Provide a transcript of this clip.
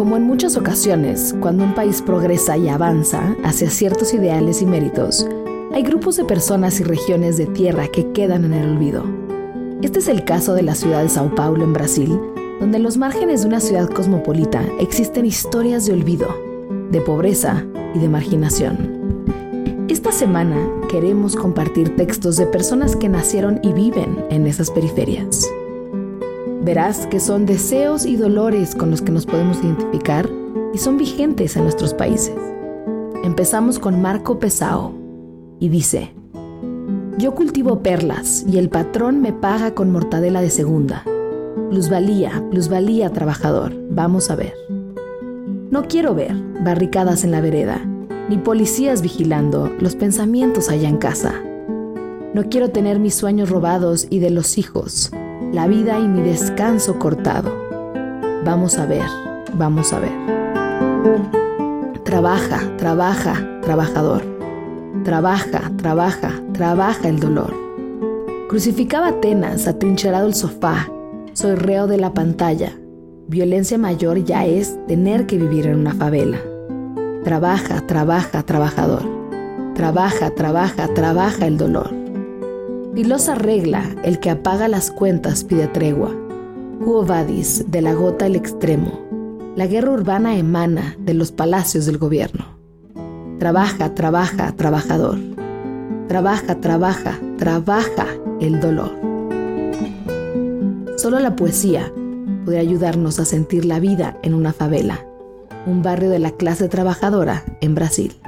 Como en muchas ocasiones, cuando un país progresa y avanza hacia ciertos ideales y méritos, hay grupos de personas y regiones de tierra que quedan en el olvido. Este es el caso de la ciudad de Sao Paulo en Brasil, donde en los márgenes de una ciudad cosmopolita existen historias de olvido, de pobreza y de marginación. Esta semana queremos compartir textos de personas que nacieron y viven en esas periferias. Verás que son deseos y dolores con los que nos podemos identificar y son vigentes en nuestros países. Empezamos con Marco Pesao y dice, yo cultivo perlas y el patrón me paga con mortadela de segunda. Plusvalía, plusvalía, trabajador. Vamos a ver. No quiero ver barricadas en la vereda, ni policías vigilando los pensamientos allá en casa. No quiero tener mis sueños robados y de los hijos, la vida y mi descanso cortado. Vamos a ver, vamos a ver. Trabaja, trabaja, trabajador. Trabaja, trabaja, trabaja el dolor. Crucificaba Atenas, atrincherado el sofá. Soy reo de la pantalla. Violencia mayor ya es tener que vivir en una favela. Trabaja, trabaja, trabajador. Trabaja, trabaja, trabaja el dolor. Filosa regla, el que apaga las cuentas pide tregua. Quo vadis, de la gota al extremo. La guerra urbana emana de los palacios del gobierno. Trabaja, trabaja, trabajador. Trabaja, trabaja, trabaja el dolor. Solo la poesía puede ayudarnos a sentir la vida en una favela, un barrio de la clase trabajadora en Brasil.